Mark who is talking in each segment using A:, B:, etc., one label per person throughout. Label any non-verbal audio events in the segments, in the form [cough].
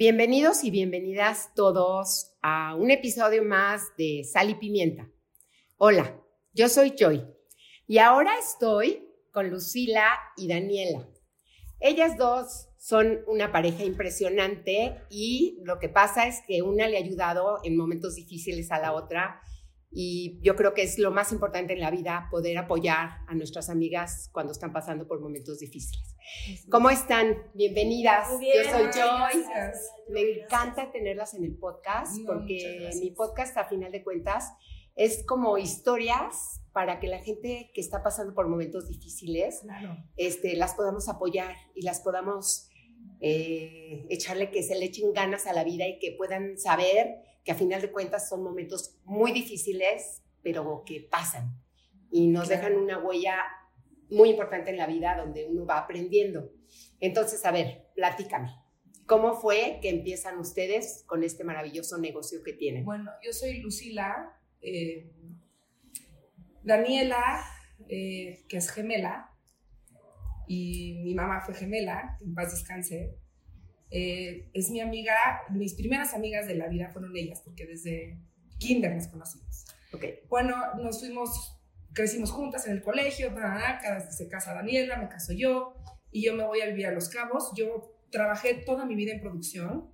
A: Bienvenidos y bienvenidas todos a un episodio más de Sal y Pimienta. Hola, yo soy Joy y ahora estoy con Lucila y Daniela. Ellas dos son una pareja impresionante y lo que pasa es que una le ha ayudado en momentos difíciles a la otra y yo creo que es lo más importante en la vida poder apoyar a nuestras amigas cuando están pasando por momentos difíciles. ¿Cómo están? Bienvenidas. yo soy Joy. Me encanta tenerlas en el podcast porque mi podcast a final de cuentas es como historias para que la gente que está pasando por momentos difíciles este, las podamos apoyar y las podamos eh, echarle que se le echen ganas a la vida y que puedan saber que a final de cuentas son momentos muy difíciles, pero que pasan y nos dejan una huella muy importante en la vida donde uno va aprendiendo. Entonces, a ver, platícame. ¿Cómo fue que empiezan ustedes con este maravilloso negocio que tienen?
B: Bueno, yo soy Lucila, eh, Daniela, eh, que es gemela, y mi mamá fue gemela, en paz descanse. Eh, es mi amiga, mis primeras amigas de la vida fueron ellas, porque desde kinder nos conocimos.
A: Okay.
B: Bueno, nos fuimos, crecimos juntas en el colegio, se casa Daniela, me caso yo, y yo me voy a vivir a Los Cabos. Yo trabajé toda mi vida en producción,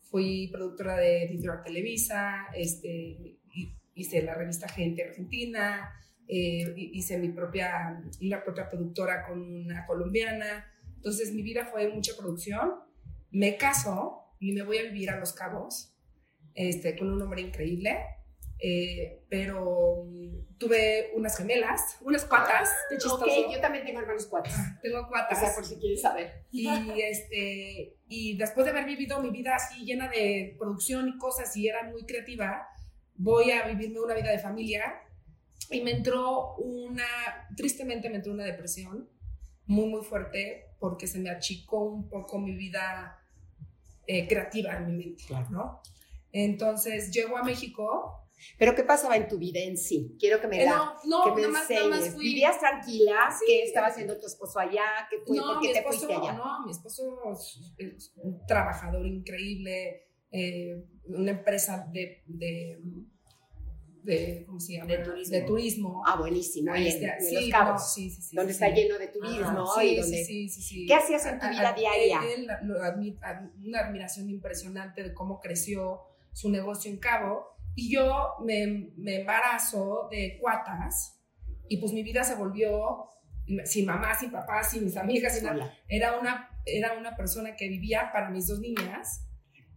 B: fui productora de Editorial Televisa, este, hice la revista Gente Argentina, eh, hice mi propia, una propia productora con una colombiana. Entonces mi vida fue mucha producción. Me caso y me voy a vivir a Los Cabos este, con un hombre increíble. Eh, pero tuve unas gemelas, unas cuatas,
A: de chistoso. Ok, yo también tengo hermanos cuatas.
B: Ah, tengo cuatas.
A: O sea, por si quieres saber.
B: Y, este, y después de haber vivido mi vida así llena de producción y cosas y era muy creativa, voy a vivirme una vida de familia y me entró una, tristemente me entró una depresión muy, muy fuerte porque se me achicó un poco mi vida eh, creativa en mi mente, ¿no? Entonces llego a México.
A: ¿Pero qué pasaba en tu vida en sí? Quiero que me,
B: eh, no, no,
A: que me
B: más, fui...
A: ¿Vivías tranquila? ¿Qué estaba haciendo tu esposo allá? ¿Qué fue?
B: No,
A: ¿Por qué
B: te
A: esposo, fuiste allá?
B: No, mi esposo es un trabajador increíble, eh, una empresa de, de de, ¿cómo se llama?
A: De turismo.
B: De turismo.
A: Ah, buenísimo. Ahí
B: este,
A: en,
B: sí,
A: Los Cabos.
B: No, sí, sí, sí,
A: donde
B: sí,
A: está lleno de turismo.
B: sí,
A: y donde,
B: sí, sí, sí,
A: ¿Qué hacías en tu vida diaria?
B: Él, una admiración impresionante de cómo creció su negocio en Cabo. Y yo me, me embarazo de cuatas y pues mi vida se volvió sin mamá, sin papá, sin mis amigas, sin nada. Era una, era una persona que vivía para mis dos niñas.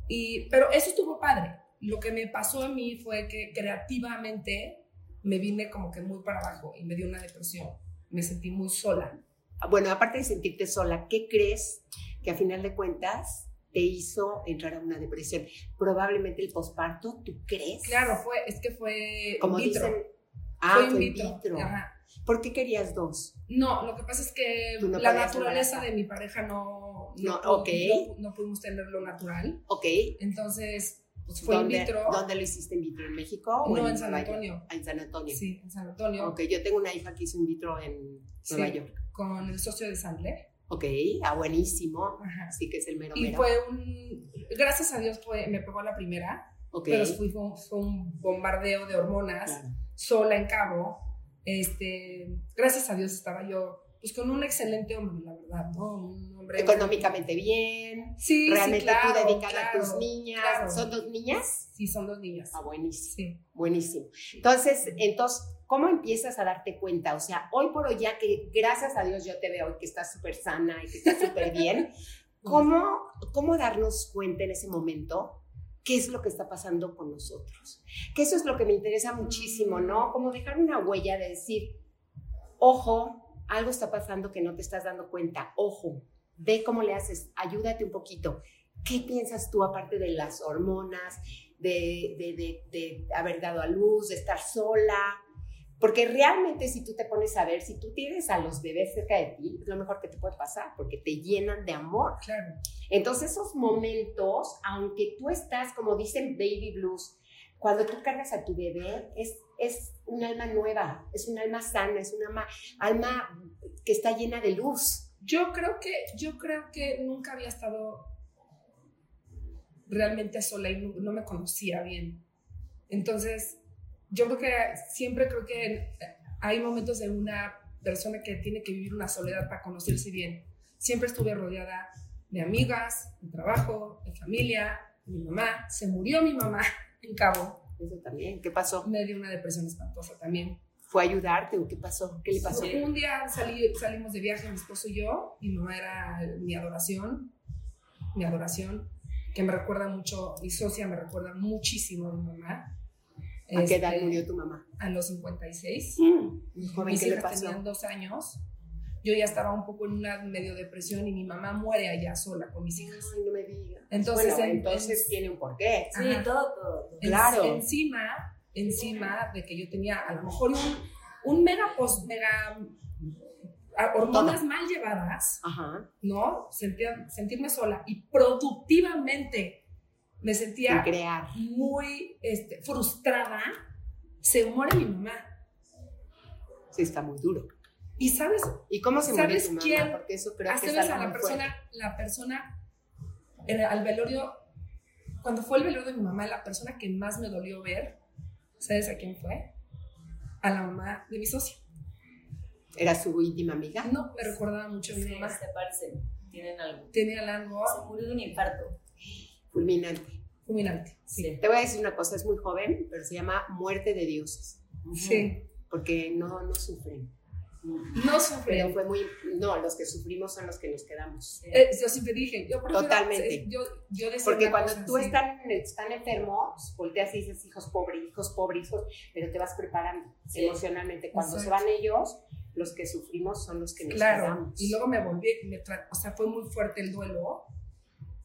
B: Y, pero eso estuvo padre. Lo que me pasó a mí fue que creativamente me vine como que muy para abajo y me dio una depresión. Me sentí muy sola.
A: Ah, bueno, aparte de sentirte sola, ¿qué crees que a final de cuentas te hizo entrar a una depresión? Probablemente el posparto, ¿tú crees?
B: Claro, fue, es que fue
A: como
B: in vitro.
A: dicen, ah, fue, in vitro.
B: Ajá.
A: ¿Por qué querías dos?
B: No, lo que pasa es que
A: no
B: la naturaleza de mi pareja no,
A: No,
B: pu-
A: ok.
B: no, no pudimos tenerlo natural.
A: Ok.
B: Entonces, pues fue in
A: ¿Dónde,
B: vitro.
A: ¿Dónde lo hiciste in vitro? ¿En México? o
B: No, en San? Antonio.
A: Ah, en San Antonio.
B: Sí, en San Antonio.
A: Ok, yo tengo una hija que hizo in vitro en Nueva
B: Sí.
A: York.
B: Con el socio de Sandler.
A: Ok, ah, buenísimo.
B: Ajá.
A: Así que es el mero
B: Y
A: mero.
B: fue un. Gracias a Dios fue, me pegó la primera,
A: ok,
B: pero fue, fue un- fue un bombardeo de hormonas,
A: claro.
B: sola en cabo. Este, gracias a Dios estaba yo pues con un excelente hombre, la verdad, ¿no? Un hombre
A: Económicamente bien,
B: Sí,
A: realmente
B: sí, claro,
A: tú dedicada a tus
B: claro,
A: niñas.
B: claro.
A: ¿Son dos niñas?
B: Sí, son dos niñas.
A: Ah, buenísimo,
B: Sí.
A: buenísimo. Entonces, entonces, ¿cómo empiezas a darte cuenta? O sea, hoy por hoy ya que gracias a Dios yo te veo y que estás súper sana y que estás súper bien, [laughs] ¿cómo, ¿cómo darnos cuenta en ese momento qué es lo que está pasando con nosotros? Que eso es lo que me interesa muchísimo, ¿no? Como dejar una huella de decir, ojo, algo está pasando que no te estás dando cuenta, ojo, ve cómo le haces, ayúdate un poquito. ¿Qué piensas tú aparte de las hormonas, de, de, de, de haber dado a luz, de estar sola? Porque realmente si tú te pones a ver, si tú tienes a los bebés cerca de ti, es lo mejor que te puede pasar, porque te llenan de amor.
B: Claro.
A: Entonces esos momentos, aunque tú estás, como dicen baby blues, cuando tú cargas a tu bebé, es, es un alma nueva, es un alma sana, es un alma, alma que está llena de luz.
B: Yo creo que, yo creo que nunca había estado realmente sola y no, no me conocía bien. Entonces, yo creo que siempre creo que hay momentos de una persona que tiene que vivir una soledad para conocerse bien. Siempre estuve rodeada de amigas, de trabajo, de familia, de mi mamá. Se murió mi mamá en Cabo.
A: Eso también. ¿Qué pasó?
B: Me dio una depresión espantosa también.
A: ¿Fue a ayudarte o qué pasó? ¿Qué le pasó?
B: Un día salí, salimos de viaje, mi esposo y yo. Mi mamá era mi adoración, mi adoración, que me recuerda mucho, mi socia me recuerda muchísimo a mi mamá.
A: ¿A qué edad
B: Este,
A: murió tu mamá?
B: A los 56.
A: Muy joven, ¿qué le pasó?
B: tenían dos años. Yo ya estaba un poco en una medio depresión y mi mamá muere allá sola con mis hijas.
A: Ay, no me digas.
B: Entonces,
A: bueno,
B: en-
A: entonces tiene un porqué.
C: Sí, todo, todo. todo.
B: En-
A: Claro.
B: Encima, encima de que yo tenía a lo mejor un, un mega, pos, mega a- hormonas mal llevadas,
A: Ajá.
B: ¿no? Sentía, sentirme sola y productivamente me sentía
A: crear.
B: muy este, frustrada. Se muere mi mamá.
A: Sí, está muy duro.
B: Y sabes,
A: ¿Y cómo se murió
B: ¿Sabes
A: tu mamá?
B: quién?
A: Porque eso creo que
B: Haces
A: es
B: a la
A: muy
B: persona,
A: fuerte.
B: la persona, en- al velorio, cuando fue el velorio de mi mamá, la persona que más me dolió ver, ¿sabes a quién fue? A la mamá de mi socia.
A: ¿Era su íntima amiga?
B: No, me recordaba mucho a mi
C: Sí,
B: mamá.
C: se parecen, tienen algo.
B: Tenía algo
C: Se murió de un infarto.
A: Fulminante.
B: fulminante. Sí.
A: Te voy a decir una cosa, es muy joven, pero se llama muerte de dioses.
B: Sí.
A: Porque no, no sufren.
B: No sufrí.
A: Pero fue muy. No, los que sufrimos son los que nos quedamos.
B: Eh, yo siempre dije, yo prefiero-
A: Totalmente.
B: Yo, yo
A: Porque cuando tú
B: así.
A: están, están enfermos, volteas y dices hijos pobres, hijos pobres, hijos, pero te vas preparando
C: Sí.
A: emocionalmente. Cuando se
B: Exacto.
A: van ellos, los que sufrimos son los que nos
B: Claro.
A: quedamos.
B: Y luego me volví, me o sea, fue muy fuerte el duelo.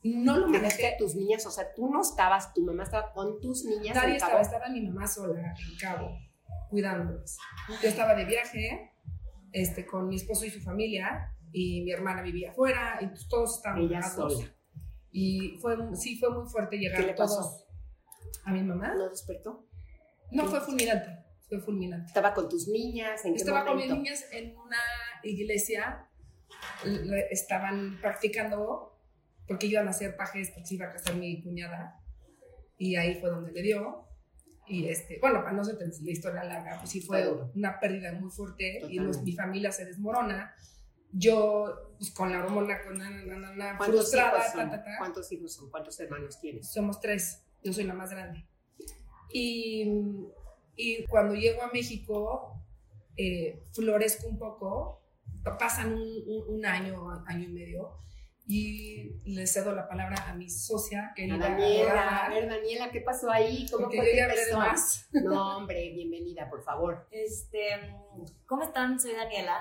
B: No lo manejé.
A: a tus niñas, o sea, tú no estabas, tu mamá estaba con tus niñas.
B: Nadie estaba, estaba mi mamá sola en Cabo, cuidándolas. Yo estaba de viaje este, con mi esposo y su familia, y mi hermana vivía afuera, y pues todos estábamos
A: sola.
B: Y fue, sí, fue muy fuerte llegar
A: ¿Qué le
B: todos
A: pasó?
B: a mi mamá.
A: ¿No despertó?
B: No,
A: ¿Qué?
B: fue fulminante, fue fulminante.
A: Estaba con tus niñas, ¿en qué
B: Estaba con mis niñas en una iglesia, le- estaban practicando, porque iban a hacer pajes, porque se iba a casar mi cuñada, y ahí fue donde le dio. Y este, bueno, para no ser la historia larga, pues sí fue una pérdida muy fuerte, y los-
A: Totalmente.
B: mi familia se desmorona. Yo, pues con la hormona, con la, la- la- la-
A: ¿Cuántos
B: frustrada,
A: hijos
B: ta, ta, ta.
A: ¿Cuántos hijos son? ¿Cuántos hermanos tienes?
B: Somos tres, yo soy la más grande. Y, y cuando llego a México, eh, florezco un poco, pa- pasan un, un- un año, año y medio, y le cedo la palabra a mi socia,
A: A
B: querida.
A: Daniela, a ver Daniela, ¿qué pasó ahí? ¿Cómo
B: porque
A: fue que empezó?
B: más.
A: No, hombre, bienvenida, por favor.
C: Este, ¿cómo están? Soy Daniela.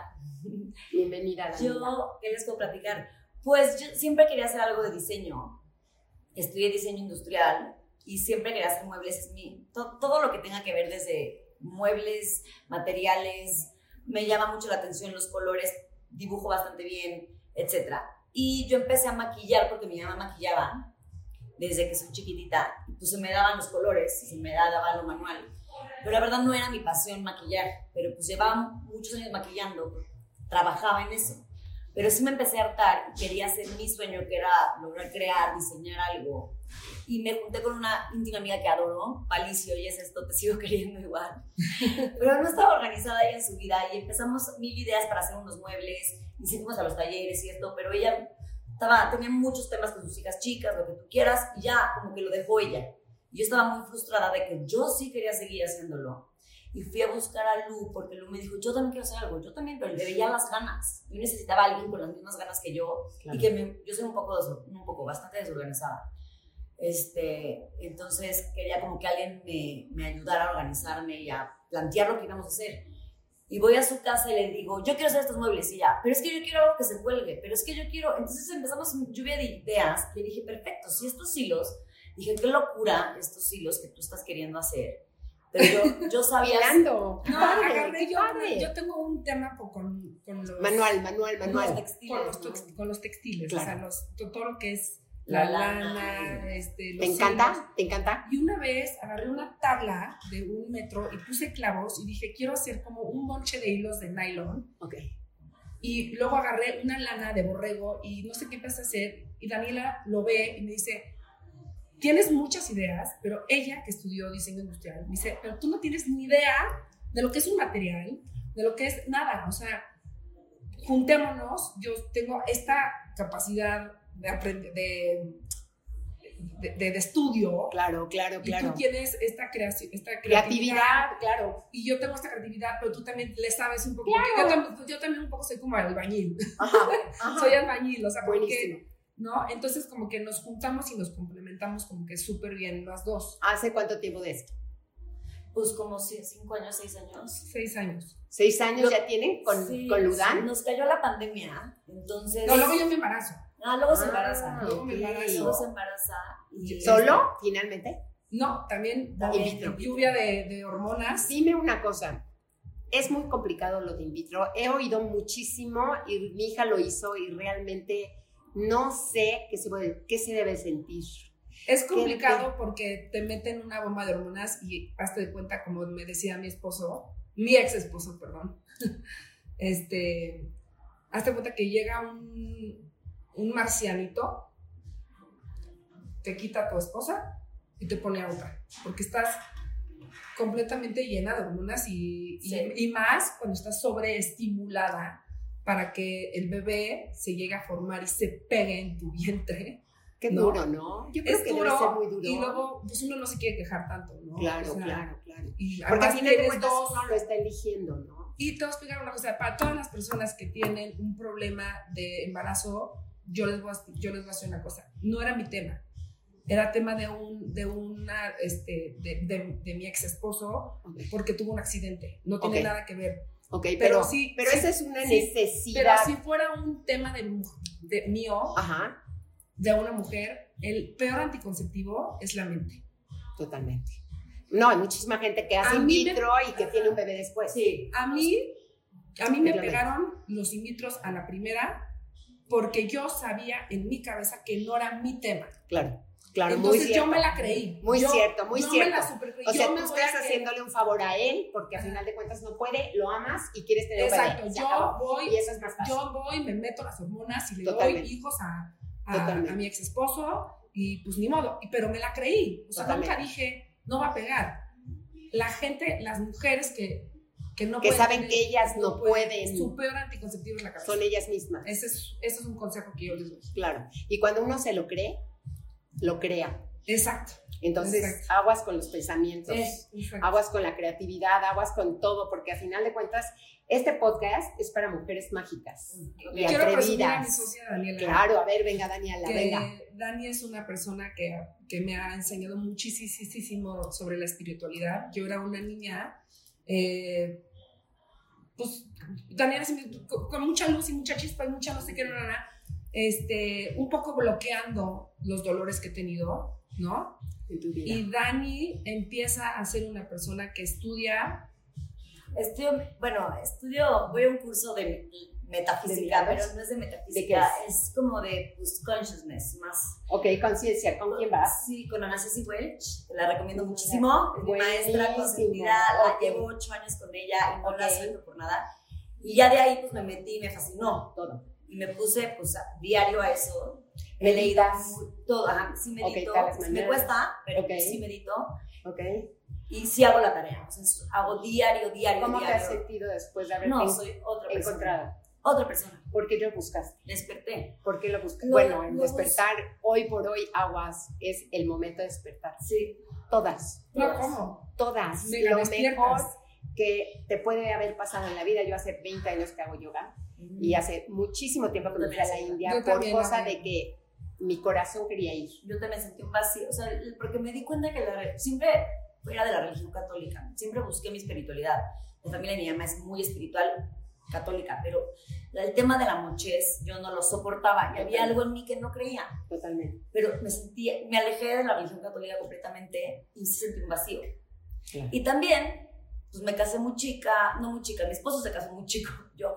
A: Bienvenida, Daniela.
C: Yo, ¿qué les puedo platicar? Pues yo siempre quería hacer algo de diseño. Estudié diseño industrial y siempre quería hacer muebles. Es mi- to- todo lo que tenga que ver desde muebles, materiales, me llama mucho la atención los colores, dibujo bastante bien, etc. Y yo empecé a maquillar porque mi mamá maquillaba desde que soy chiquitita. Pues se me daban los colores, se me daba lo manual. Pero la verdad no era mi pasión maquillar, pero pues llevaba muchos años maquillando, trabajaba en eso. Pero sí me empecé a hartar y quería hacer mi sueño, que era lograr crear, diseñar algo. Y me junté con una íntima amiga que adoro, Palicio, y es esto, te sigo [laughs] queriendo igual. Pero no estaba organizada ella en su vida y empezamos mil ideas para hacer unos muebles, y sí fuimos a los talleres y esto, pero ella estaba, tenía muchos temas con sus hijas chicas, lo que tú quieras, y ya como que lo dejó ella. Yo estaba muy frustrada de que yo sí quería seguir haciéndolo. Y fui a buscar a Lu porque Lu me dijo, yo también quiero hacer algo, yo también, pero le veía las ganas. Yo necesitaba a alguien con las mismas ganas que yo
A: Claro.
C: y que me- yo soy un poco, un poco, bastante desorganizada. Este, entonces quería como que alguien me, me ayudara a organizarme y a plantear lo que íbamos a hacer. Y voy a su casa y le digo, yo quiero hacer estos muebles y ya, pero es que yo quiero algo que se cuelgue, pero es que yo quiero, entonces empezamos lluvia de ideas, le dije, perfecto, si estos hilos, dije, qué locura estos hilos que tú estás queriendo hacer, pero yo, yo [laughs] sabía...
A: Mirando.
B: No,
A: padre,
B: yo,
A: padre.
B: yo tengo un tema con, con los...
A: Manual, manual,
C: Los
A: manual.
C: textiles,
B: Con los,
C: ¿no?
B: con los textiles,
A: Claro.
B: o sea, los, to- todo lo que es
C: La
B: la,
C: lana.
B: lana, este, los
A: ¿Te encanta? ¿Te encanta?
B: Y una vez agarré una tabla de un metro y puse clavos y dije, quiero hacer como un monche de hilos de nylon.
A: Ok.
B: Y luego agarré una lana de borrego y no sé qué empecé a hacer. Y Daniela lo ve y me dice, tienes muchas ideas, pero ella que estudió diseño industrial me dice, pero tú no tienes ni idea de lo que es un material, de lo que es nada, o sea, juntémonos, yo tengo esta capacidad de aprender, de, de, de- de estudio,
A: Claro, claro,
B: y
A: claro.
B: tú tienes esta, creación, esta
A: Creatividad, claro.
B: y yo tengo esta creatividad, pero tú también le sabes un poco, porque yo, tam- yo también un poco soy como albañil,
A: Ajá, [laughs] ajá.
B: soy albañil, o sea, porque. ¿no? Entonces como que nos juntamos y nos complementamos como que súper bien las dos.
A: ¿Hace cuánto tiempo de esto?
C: Pues como cinco años, seis años.
B: Seis años.
A: ¿Seis años
C: Lo-
A: ya tienen con,
C: Sí,
A: con Ludan?
C: sí, Nos cayó la pandemia, entonces...
B: No, luego yo me embarazo.
C: Ah, luego se
A: Ah,
C: embaraza.
B: luego me embarazo.
C: Luego se embaraza. Y
A: ¿Solo, finalmente?
B: No, también
C: También.
A: In vitro.
B: lluvia de, de hormonas.
A: Dime una cosa. Es muy complicado lo de in vitro. He oído muchísimo y mi hija lo hizo y realmente no sé qué se, puede- qué se debe sentir.
B: Es complicado porque te meten una bomba de hormonas y hazte de cuenta, como me decía mi esposo, mi ex esposo, perdón, [laughs] este, hazte cuenta que llega un, un marcianito, te quita a tu esposa y te pone a otra, porque estás completamente llena de hormonas y, y- y más cuando estás sobreestimulada para que el bebé se llegue a formar y se pegue en tu vientre.
A: Qué
B: No.
A: duro, ¿no? Yo creo
B: Es
A: que
B: duro,
A: debe ser muy duro.
B: y luego pues uno no se quiere quejar tanto, ¿no?
A: claro,
B: O sea,
A: claro, claro.
B: Y
A: Porque al final de cuentas
B: dos,
A: uno lo está eligiendo, ¿no?
B: y a explicar una cosa, para todas las personas que tienen un problema de embarazo, yo les voy a, yo les voy a decir una cosa, no era mi tema, era tema de un, de una, este, de, de- de mi ex esposo,
A: Ok,
B: porque tuvo un accidente, no tiene
A: Ok.
B: nada que ver.
A: Ok,
B: Pero
A: pero,
B: sí,
A: pero
B: sí,
A: esa es una
B: sí,
A: necesidad.
B: Pero si fuera un tema de, de mío,
A: Ajá,
B: de una mujer, el peor anticonceptivo es la mente.
A: totalmente. No, hay muchísima gente que hace in
B: me-
A: vitro y que tiene un bebé después.
C: Sí.
B: A mí, a mí me pegaron los in vitros a la primera porque yo sabía en mi cabeza que no era mi tema.
A: Claro, claro, muy
B: Entonces
A: cierto.
B: yo me la creí.
A: Muy
B: Yo-
A: cierto, muy
B: yo
A: cierto.
B: Me la supercreí.
A: O sea,
B: Yo
A: tú estás haciéndole un favor a él porque al final de cuentas no puede, lo amas y quieres tener un
B: Exacto,
A: bebé. Se
B: yo
A: acabó.
B: voy,
A: Y eso es más fácil.
B: yo voy, me meto las hormonas y le
A: Totalmente.
B: doy hijos a, a, mi ex esposo y pues ni modo. Pero me la creí. O sea,
A: Totalmente.
B: nunca dije, no va a pegar. La gente, las mujeres que, que no
A: que
B: pueden
A: saben
B: tener-
A: que ellas no pueden,
B: Su peor anticonceptivo es la cabeza.
A: son ellas mismas.
B: Ese es, ese es un consejo que yo les doy.
A: Claro. Y cuando uno se lo cree, lo crea.
B: Exacto.
A: Entonces,
B: Exacto.
A: aguas con los pensamientos.
B: Exacto.
A: aguas con la creatividad, aguas con todo, porque a final de cuentas, este podcast es para mujeres mágicas y
B: a mi
A: atrevidas.
B: socia Daniela.
A: Claro, a ver, venga, Daniela,
B: que
A: venga.
B: Dani es una persona que, que me ha enseñado muchísimo sobre la espiritualidad. Yo era una niña, eh, pues, Daniela con, mucha luz y mucha chispa y mucha no sé qué, no, no, no, este, un poco bloqueando los dolores que he tenido, ¿no?
A: En tu vida.
B: Y Dani empieza a ser una persona que estudia,
C: Estudio, bueno, estudio, voy a un curso de metafísica, pero no es de
A: ¿De
C: metafísica,
A: qué
C: es? como de pues, consciousness, más.
A: Ok, conciencia, ¿con quién vas?
C: Sí, con Ana Ceci Welch, la recomiendo
A: Mira,
C: muchísimo. Es mi maestra consentida, la llevo ocho años con ella y no la suelto por nada. Y ya de ahí pues me metí y me fascinó.
A: Todo.
C: Y me puse pues a- diario a eso. He leído todo, ajá, sí medito, sí me cuesta, pero
A: Ok.
C: sí medito.
A: Ok.
C: Y sí hago la tarea, o sea, hago diario, diario,
A: ¿Cómo te
C: diario.
A: has sentido después de haberte
C: No, soy otra persona.
A: encontrado?
C: Otra persona.
A: ¿Por qué lo buscaste?
C: Desperté.
A: ¿Por qué lo buscaste? Bueno, el despertar, hoy por hoy, aguas, es el momento de despertar.
C: Sí.
A: Todas,
B: no. ¿cómo?
A: todas.
B: Mega
A: lo
B: despiertas.
A: mejor que te puede haber pasado en la vida. Yo hace 20 años que hago yoga y hace muchísimo tiempo que me fui a la India
B: Yo
A: por cosa de que mi corazón quería ir.
C: Yo también sentí un vacío, o sea, porque me di cuenta que la, re- siempre era de la religión católica, siempre busqué mi espiritualidad. La familia de mi mamá es muy espiritual católica, pero el tema de la mochez yo no lo soportaba y había algo en mí que no creía,
A: Totalmente.
C: pero me sentí, me alejé de la religión católica completamente y sentí un vacío.
A: Claro.
C: Y también, pues me casé muy chica, no muy chica, mi esposo se casó muy chico, [laughs] yo,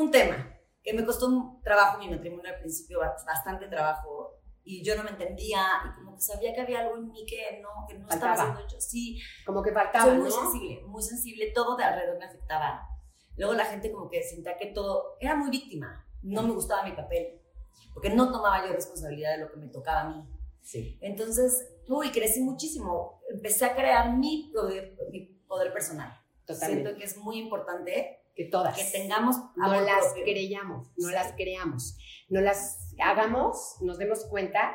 C: un tema que me costó un trabajo mi matrimonio al principio, ba- bastante trabajo, y yo no me entendía, y como que sabía que había algo en mí que no, que no estaba
A: Faltaba.
C: haciendo yo, sí,
A: Como que faltaba,
C: soy muy
A: ¿no?
C: sensible, muy sensible, todo de alrededor me afectaba. Luego la gente como que sentía que todo, era muy víctima, no me gustaba mi papel, porque no tomaba yo responsabilidad de lo que me tocaba a mí.
A: Sí.
C: Entonces, uy, crecí muchísimo. Empecé a crear mi poder, mi poder personal.
A: Totalmente.
C: Siento que es muy importante
A: Que todas.
C: que tengamos
A: no las
C: propio.
A: creyamos, no
C: Sí.
A: las creamos, no las hagamos, nos demos cuenta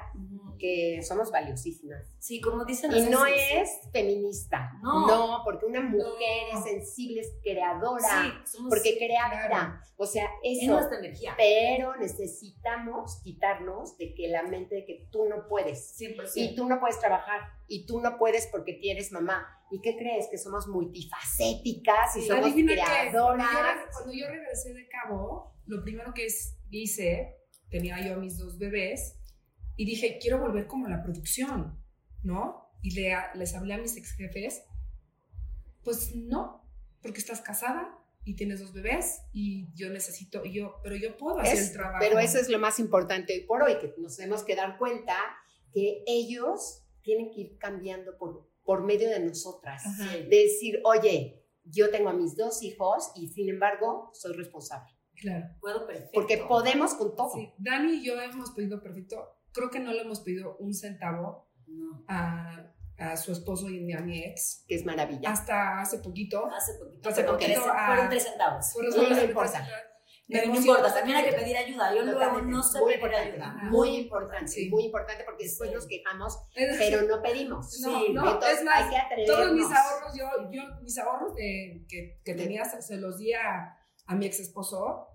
A: que somos valiosísimas.
C: Sí, como dicen
A: Y no es feminista,
C: No.
A: no, porque una mujer
B: No.
A: es sensible, es creadora,
C: Sí, somos-
A: porque crea
B: claro.
A: vida. O sea,
C: es
A: eso.
C: nuestra energía.
A: Pero necesitamos quitarnos de que la mente de que tú no puedes.
C: 100%.
A: Y tú no puedes trabajar. Y tú no puedes porque tienes mamá. ¿Y qué crees? Que somos multifacéticas y
C: Sí,
A: somos
B: qué, cuando yo,
A: creadoras.
B: cuando yo regresé de Cabo, lo primero que es- hice, tenía yo a mis dos bebés, y dije, quiero volver como a la producción, ¿no? Y le, les hablé a mis ex jefes, pues no, porque estás casada y tienes dos bebés y yo necesito, y yo, pero yo puedo hacer
A: Es-
B: el trabajo.
A: Pero eso es lo más importante hoy por hoy, que nos tenemos que dar cuenta que ellos tienen que ir cambiando por, por medio de nosotras.
B: Ajá.
A: Decir, oye, yo tengo a mis dos hijos y sin embargo soy responsable.
B: Claro.
C: Puedo perfecto.
A: Porque podemos con todo.
B: Sí, Dani y yo hemos pedido perfecto, creo que no le hemos pedido un centavo
C: No.
B: a, a su esposo y a mi ex,
A: Que es maravilla.
B: hasta hace poquito.
C: Hace poquito.
B: Hace
C: fueron
B: poquito,
C: fueron tres centavos.
A: No
B: me
A: importa.
C: Pero no importa, también hay que pedir ayuda. Yo luego no sé
A: muy
C: pedir
A: importante,
C: ayuda.
A: Muy importante,
B: Sí.
A: muy importante porque después
C: Sí.
A: nos quejamos, pero no pedimos.
B: No,
A: Sí,
B: no,
A: entonces
B: es más,
A: hay que atrevernos.
B: Todos mis ahorros, yo, yo mis ahorros de- que, que tenía se, los di a, a mi ex esposo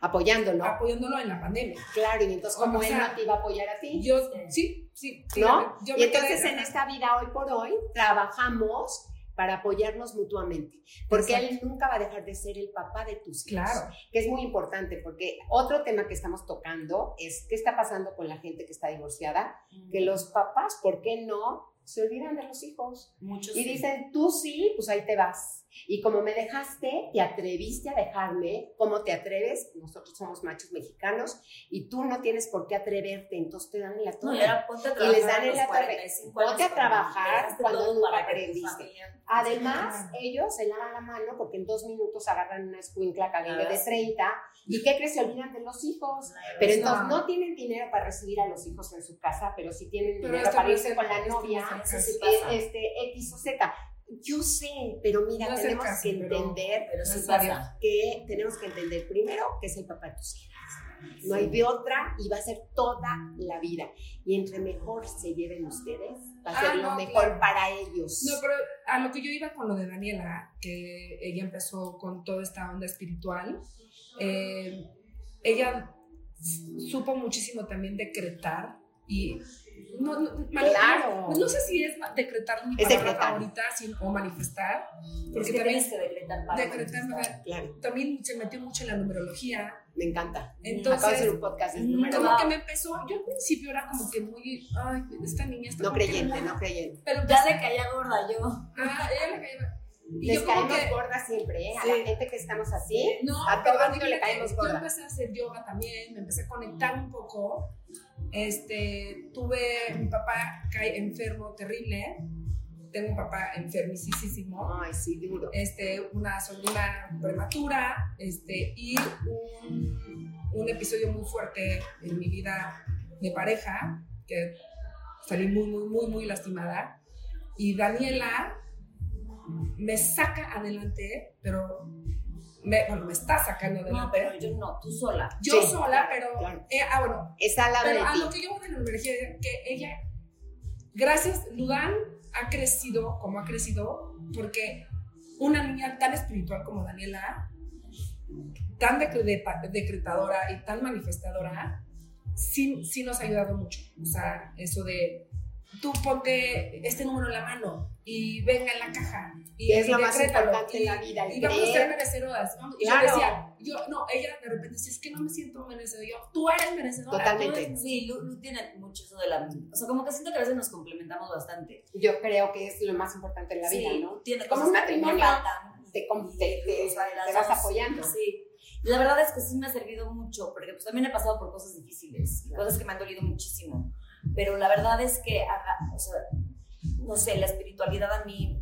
A: apoyándolo.
B: apoyándolo en la pandemia.
A: Claro, y entonces como él
B: sea,
A: no te iba a apoyar a ti,
B: Yo, sí, sí.
A: ¿no?
B: fíjate, yo
A: y entonces en esta vida hoy por hoy trabajamos para apoyarnos mutuamente, porque él nunca va a dejar de ser el papá de tus hijos.
B: Claro.
A: que es muy importante, porque otro tema que estamos tocando es qué está pasando con la gente que está divorciada, que los papás, ¿por qué no? Se olvidan de los hijos
C: Muchos
A: y
C: sí.
A: dicen, tú sí, pues ahí te vas. Y como me dejaste, te atreviste a dejarme, ¿cómo te atreves? Nosotros somos machos mexicanos y tú no tienes por qué atreverte, entonces te dan en la torre.
C: y
A: les dan en la torre.
C: 45
A: Ponte a trabajar cuando nunca aprendiste.
C: familia-
A: Además, ellos se lavan la mano porque en dos minutos agarran una escuincla caliente de
C: sí.
A: 30 y ¿qué crees? Se olvidan de los hijos.
C: Claro,
A: Pero
C: sí.
A: entonces no tienen dinero para recibir a los hijos en su casa, pero sí tienen
B: Pero
A: dinero para
B: no
A: irse con la
B: no
A: novia,
B: es-
C: Eso sí pasa.
A: este, X o Z. Yo sé, pero mira,
B: No
A: tenemos
B: caso,
A: que
B: pero-
A: entender
C: Pero sí
B: No
C: pasa.
A: que tenemos que entender primero que es el papá de tus hijas. No hay de otra y va a ser toda la vida. Y entre mejor se lleven ustedes, va a ser
B: Ah,
A: lo
B: no,
A: mejor
B: claro.
A: para ellos.
B: No, pero a lo que yo iba con lo de Daniela, que ella empezó con toda esta onda espiritual, eh, ella supo muchísimo también decretar y no, no,
A: Claro.
B: no- no sé si es decretar mi
A: Es
B: palabra
A: decretar.
B: favorita o manifestar,
C: Porque
B: porque
C: también
B: también,
C: que decretar para
B: decretar,
C: manifestar.
A: Claro,
B: también se metió mucho en la numerología.
A: me encanta.
B: Entonces,
A: Acabo de hacer un podcast número.
B: como que me empezó, yo al principio era como que muy, ay, esta niña está
A: No
B: que
A: creyente, no creyente.
B: Pero
C: Ya le caía gorda yo.
B: ah, ella le caía-
A: Les
B: yo
A: caemos
B: que-
A: gordas siempre, ¿eh? A
C: Sí.
A: la gente que estamos así.
B: No,
A: a todo mundo
B: adivina
A: le caemos
B: Yo
A: gorda.
B: empecé a hacer yoga también, me empecé a conectar un poco. Este, tuve, mi papá cae enfermo terrible. Tengo un papá enfermicísimo.
A: Ay, sí, duro.
B: Este, una sobrina prematura, este, y un, un episodio muy fuerte en mi vida de pareja, que salí muy, muy, muy, muy lastimada. Y Daniela me saca adelante, pero me, bueno, me está sacando
C: No,
B: adelante.
C: pero yo no, tú sola.
B: yo
A: Sí,
B: sola,
A: claro,
B: pero.
A: claro.
B: eh, ah, bueno.
A: Está al lado
B: Pero a lo que yo voy de la energía, que ella, gracias, Ludan ha crecido como ha crecido, porque una niña tan espiritual como Daniela, tan decreta- decretadora y tan manifestadora, sí, sí nos ha ayudado mucho. O sea, eso de tú ponte este número en la mano y venga en la caja. Y
A: es lo más importante en
B: y-
A: la vida,
B: Y vamos a ser merecedoras. vamos- Y
A: Claro.
B: yo decía, yo, no, ella de repente, si es que no me siento merecedora, yo, tú eres merecedora.
A: Totalmente.
B: tú
C: Sí, Lu, Lu tiene mucho eso de la... O sea, como que siento que a veces nos complementamos bastante.
A: Yo creo que es lo más importante en la vida, ¿no?
C: Tiene
A: Como un matrimonio. Te, te, te-
C: O sea, las
A: te vas apoyando.
C: Sí. La verdad es que sí me ha servido mucho, porque pues también he pasado por cosas difíciles, y cosas que me han dolido muchísimo. Pero la verdad es que, o sea, no sé, la espiritualidad a mí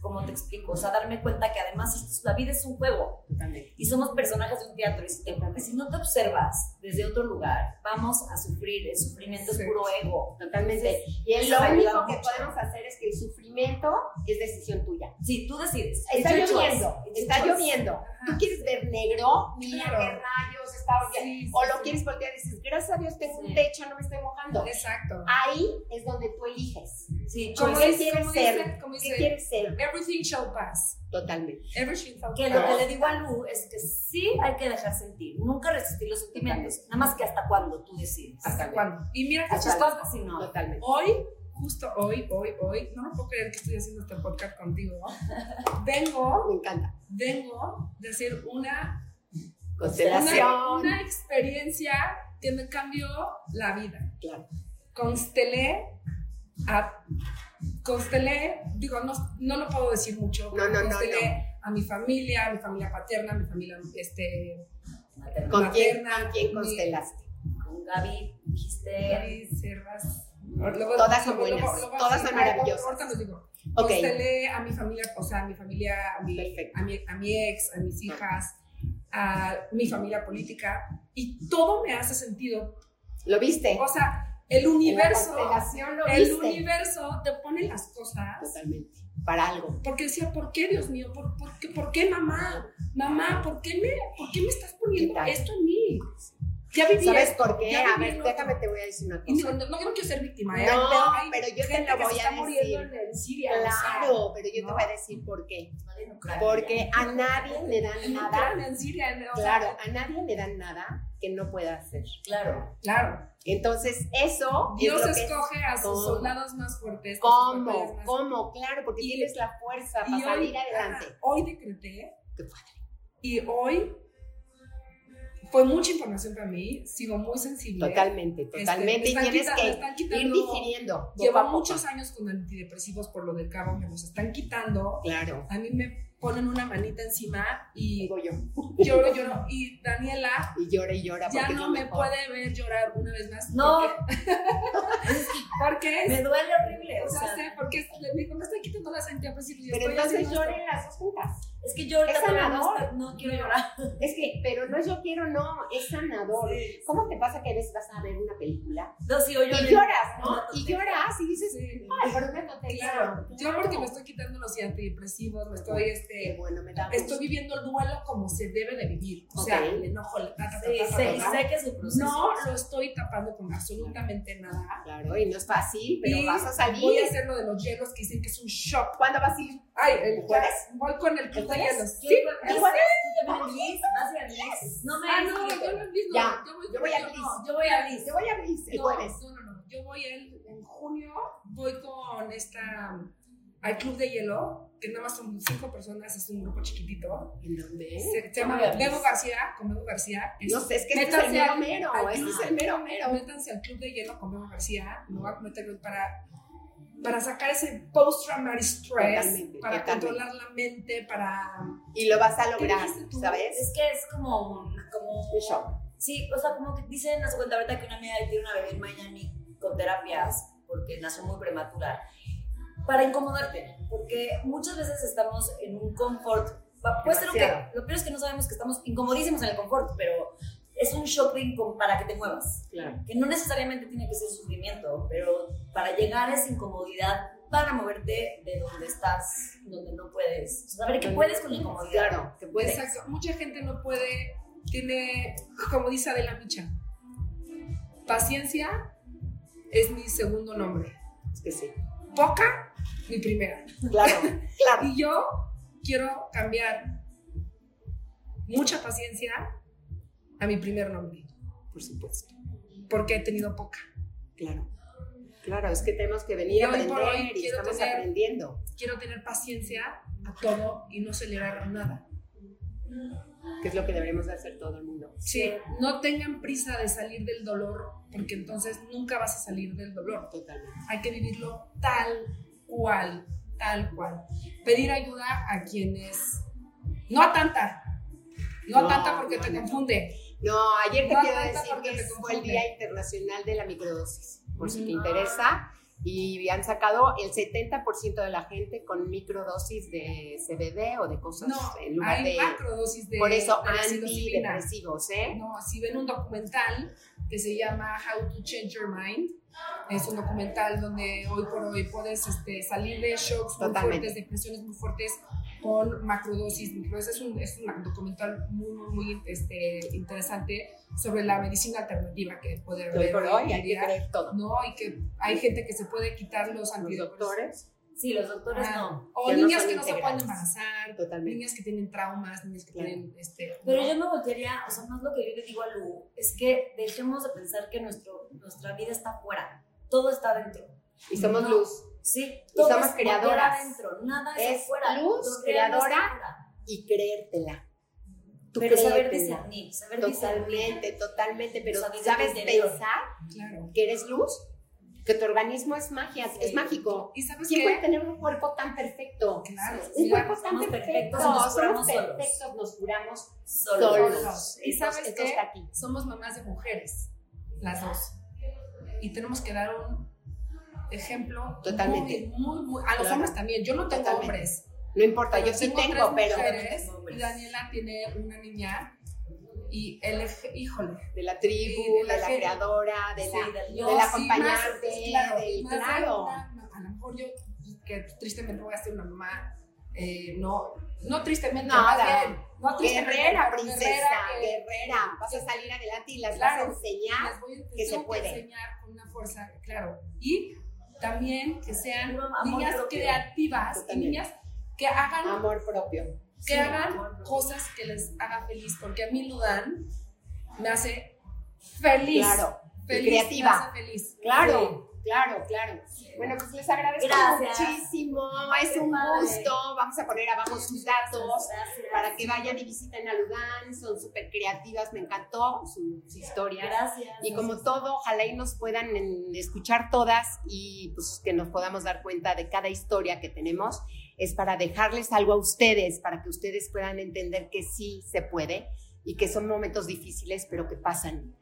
C: como te explico, o sea, darme cuenta que además esto, la vida es un juego
A: Totalmente.
C: y somos personajes de un teatro y si, te- si no te observas desde otro lugar, vamos a sufrir, el sufrimiento
B: Sí.
C: es puro ego.
A: Totalmente. Y es
C: eso
A: lo único que
C: mucho.
A: podemos hacer es que el sufrimiento es decisión tuya.
C: Sí, tú decides.
A: Está lloviendo, está lloviendo. Tú quieres ver negro, mira
B: Claro.
A: qué rayos, está
B: Sí, sí,
A: O lo
B: sí.
A: quieres voltear y dices, gracias a Dios tengo un techo, no me estoy mojando.
B: Exacto.
A: Ahí es donde tú eliges.
C: Sí,
B: Como
A: ¿Qué
C: choices.
B: dice-
A: quieres
B: como
A: ser?
B: dice- como
A: ¿Qué
B: dice-
A: quieres ser?
B: Everything shall pass.
A: Totalmente.
B: Everything shall
C: Que lo que
B: pass.
C: le digo a Lu es que sí hay que dejar sentir, nunca resistir los sentimientos, nada más que hasta cuando tú decides.
B: ¿Hasta cuándo? Y mira que
C: Hasta
B: chistoso.
C: no.
A: Totalmente.
B: Hoy, justo hoy, hoy, hoy, no me puedo creer que estoy haciendo este podcast contigo. [laughs] Vengo,
A: Me encanta.
B: vengo de hacer una,
A: Constelación.
B: una, una experiencia que me cambió la vida.
A: Claro.
B: Constelé a, constelé, digo, no, no lo puedo decir mucho.
A: No, no, no,
B: constelé a mi familia, a mi familia paterna, a mi familia, este,
C: Materna.
A: ¿Con quién,
B: Materna,
A: con quién
B: mi-
A: constelaste?
C: Con Gaby dijiste.
B: Gaby Cervas.
A: Todas son buenas, todas son maravillosas.
B: Ahorita los digo.
A: Ok.
B: Constelé a mi familia, o sea, a mi familia, a mi, a mi, a mi ex, a mis hijas, a mi familia política, y todo me hace sentido.
A: ¿Lo viste?
B: O sea, el universo,
A: lo
B: el
A: viste.
B: universo te pone las cosas.
A: Totalmente. Para algo.
B: Porque decía, ¿por qué, Dios mío? ¿Por, por qué, por qué, mamá? Mamá, ¿por qué, me, ¿por qué me estás poniendo esto en mí? Ya viví
A: ¿Sabes por qué? A ver, déjame, te voy a decir una cosa.
B: no, no, quiero ser víctima, ¿eh?
A: No, pero yo te lo voy a decir. Claro, pero yo te voy a decir por qué. Porque a nadie le dan nada. Claro, a nadie le dan nada que no pueda hacer.
C: Claro.
B: claro.
A: Entonces, eso
B: Dios
A: es
B: escoge a sus
A: ¿Cómo?
B: soldados más fuertes.
A: ¿Cómo?
B: más-
A: ¿Cómo? Claro, porque
B: Y-
A: tienes la fuerza para salir adelante.
B: hoy decreté
A: Qué padre.
B: y hoy fue mucha información para mí. Sigo muy sensible.
A: Totalmente,
B: Este,
A: totalmente.
B: me
A: y tienes
B: quitando-
A: que ir digiriendo.
B: Llevo muchos años con antidepresivos por lo del cabo, me los están quitando.
A: Claro.
B: A mí me ponen una manita encima y
A: Digo yo.
B: lloro, lloro. Y Daniela
A: Y llora y llora
B: ya no me
A: mejor.
B: puede ver llorar una vez más.
C: No.
B: Porque, [laughs] porque.
C: Me duele horrible, o
B: o sea,
C: sea,
B: sé, porque me me están quitando las antidepresivos y
A: Pero entonces
B: haciendo esto".
A: lloren las dos juntas.
C: Es que yo ahorita no,
A: sanador.
C: no quiero llorar. [laughs]
A: Es que, pero no es yo quiero, no, es sanador. ¿Cómo te pasa que a veces vas a ver una película
C: No, sí,
A: y
C: lloré.
A: lloras, ¿no? Y lloras y dices,
B: Sí.
A: ay, por una tontería.
B: Claro, yo porque me estoy quitando los antidepresivos, me estoy, este,
A: bueno, me da
B: estoy viviendo el duelo como se debe de vivir. O sea,
A: Ok.
B: el enojo, el ta, ta, ta,
C: Sí, sé, sé que es su proceso.
B: No lo estoy tapando con absolutamente nada.
A: Claro, y no es fácil, pero
B: Y
A: vas a salir.
B: Voy a hacer lo de los hielos que dicen que es un shock.
A: ¿Cuándo vas a ir?
B: Ay, el
A: jueves?
B: Voy con el club de
A: jueves?
B: hielos.
C: Yo
B: Sí, el jueves.
C: vas a Liz. No me
B: Ah, no,
C: que-
B: yo no Liz,
A: Ya,
B: yo voy,
A: a Liz.
C: Yo voy a Liz.
A: Yo voy a Liz el jueves.
B: No, no, no. Yo voy el, en junio, voy con esta. Al club de hielo, que nada más son cinco personas, es un grupo chiquitito.
A: ¿En dónde?
B: Se, llama. Bebo García, con Bebo García.
A: No sé, es que este es el mero mero. Este es el mero mero.
B: Métanse al club de hielo con Bebo García. Me voy a meter para, para sacar ese post-traumatic stress,
A: Totalmente,
B: para controlar la mente, para.
A: Y lo vas a lograr? ¿sabes?
C: Es que es como, como
A: Un shock.
C: Sí, o sea, como que dicen, se cuenta ahorita que una amiga tiene una bebé en Miami con terapias porque nació muy prematura para incomodarte, porque muchas veces estamos en un confort. Puede ser lo que lo peor es que no sabemos que estamos incomodísimos en el confort, pero es un shock de para que te muevas,
A: Claro.
C: que no necesariamente tiene que ser sufrimiento, pero para llegar a esa incomodidad para moverte de donde estás, donde no puedes, o sea, saber que puedes con la incomodidad.
A: Claro, que puedes.
B: Exacto. Mucha gente no puede, tiene, como dice Adela Micha, paciencia es mi segundo nombre.
A: Es que sí.
B: Poca, mi primera.
A: Claro, [laughs] claro.
B: Y yo quiero cambiar mucha paciencia a mi primer nombre,
A: Por supuesto.
B: porque he tenido poca.
A: Claro. Claro, es que tenemos que venir a
B: Y
A: aprender
B: hoy
A: y estamos
B: tener-
A: aprendiendo.
B: Quiero tener paciencia a todo y no acelerar nada.
A: Que es lo que deberíamos de hacer todo el mundo.
B: Sí, no tengan prisa de salir del dolor, porque entonces nunca vas a salir del dolor.
A: Totalmente.
B: Hay que vivirlo tal cual, tal cual. Pedir ayuda a quienes, no a tanta, no a
A: No,
B: tanta porque
A: no,
B: te
A: no.
B: confunde.
A: No, ayer te quiero decir que fue el. Día Internacional de la Microdosis. Por si te
B: Mm.
A: interesa, y han sacado el 70% de la gente con microdosis de CBD o de cosas
B: No,
A: en lugar
B: hay
A: de...
B: macrodosis de
A: por eso antidepresivos, ¿eh?
B: No, si ven un documental que se llama How to Change Your Mind, es un documental donde hoy por hoy puedes este, salir de shocks muy
A: Totalmente.
B: fuertes, depresiones muy fuertes con macrodosis. microdosis. Es un, es un documental muy, muy, muy este, interesante sobre la medicina alternativa que puede
A: Hoy
B: haber
A: por
B: hoy
A: hoy
B: en
A: hay que
B: día.
A: creer todo.
B: No, y que hay gente que se puede quitar los
A: Los
B: antidepresivos.
A: doctores,
C: Sí, los doctores
B: Ah,
C: no.
B: O
A: Que no
B: niñas
A: son
B: que no se pueden embarazar,
A: totalmente.
B: niñas que tienen traumas, niñas que
A: Claro.
B: tienen este.
C: Pero
B: ¿no?
C: yo me voltearía, o sea, más lo que yo le digo a Lu, es que dejemos de pensar que nuestro, nuestra vida está afuera. Todo está dentro.
A: Y somos
C: No.
A: luz.
C: Sí,
A: Y somos
C: es
A: creadoras.
C: adentro. Nada es,
A: Es
C: afuera.
A: luz, creadora. y creértela. Tú
C: Pero saber discernir, saber.
A: Totalmente, totalmente. Pero sabes pensar
B: Claro.
A: que eres luz, que tu organismo es magia,
C: Sí.
A: es mágico.
B: Y sabes
A: ¿Quién puede
B: qué?
A: tener un cuerpo tan perfecto?
B: Claro.
A: Un
B: mira,
A: cuerpo tan perfecto.
C: perfectos nos
A: Somos
C: solos.
A: perfectos, nos curamos
C: Solos.
A: solos.
B: ¿Y sabes
A: aquí.
B: somos mamás de mujeres, las dos. Y tenemos que dar un ejemplo
A: Totalmente.
B: muy, muy, muy- a los
A: Claro.
B: hombres también. Yo no tengo
A: Totalmente.
B: hombres.
A: No importa,
B: pero
A: yo sí
B: tengo
A: tengo,
B: tres
A: pero
C: Hombres.
B: y Daniela tiene una niña y el híjole.
A: de la tribu,
B: de
A: de
B: la
A: creadora, de
C: Sí,
A: la,
C: del
A: de
C: yo,
A: la
B: sí, más,
A: acompañante,
B: claro,
A: del
B: más
A: claro.
B: una- a lo mejor yo, que tristemente voy a ser una mamá, eh, no, no tristemente,
A: Nada.
B: bien, no tristemente,
A: Guerrera, princesa,
B: guerrera que-
A: guerrera. Vas a salir adelante y las
B: Claro.
A: vas a enseñar.
B: les voy
A: que se puede.
B: enseñar con una fuerza, claro. Y también que sean niñas
C: propio.
B: creativas y niñas que hagan,
A: Amor propio.
B: que
C: Sí,
B: hagan
C: propio.
B: cosas que les haga feliz, porque a mí Ludan me hace feliz.
A: Claro.
B: feliz,
A: creativa.
B: Me hace feliz.
A: Claro, claro, claro. Bueno, pues les agradezco
C: Gracias.
A: muchísimo. Es
C: Qué
A: un
C: padre.
A: gusto. Vamos a poner abajo sus datos
C: Gracias.
A: para que vayan y visiten a Ludan. Son súper creativas. Me encantó su, su historia.
C: Gracias.
A: Y como todo, ojalá y nos puedan escuchar todas y pues que nos podamos dar cuenta de cada historia que tenemos. Es para dejarles algo a ustedes, para que ustedes puedan entender que sí se puede y que son momentos difíciles, pero que pasan.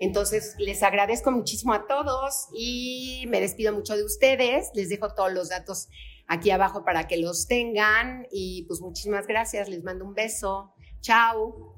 A: Entonces, les agradezco muchísimo a todos y me despido mucho de ustedes. Les dejo todos los datos aquí abajo para que los tengan y pues muchísimas gracias. Les mando un beso. Chao.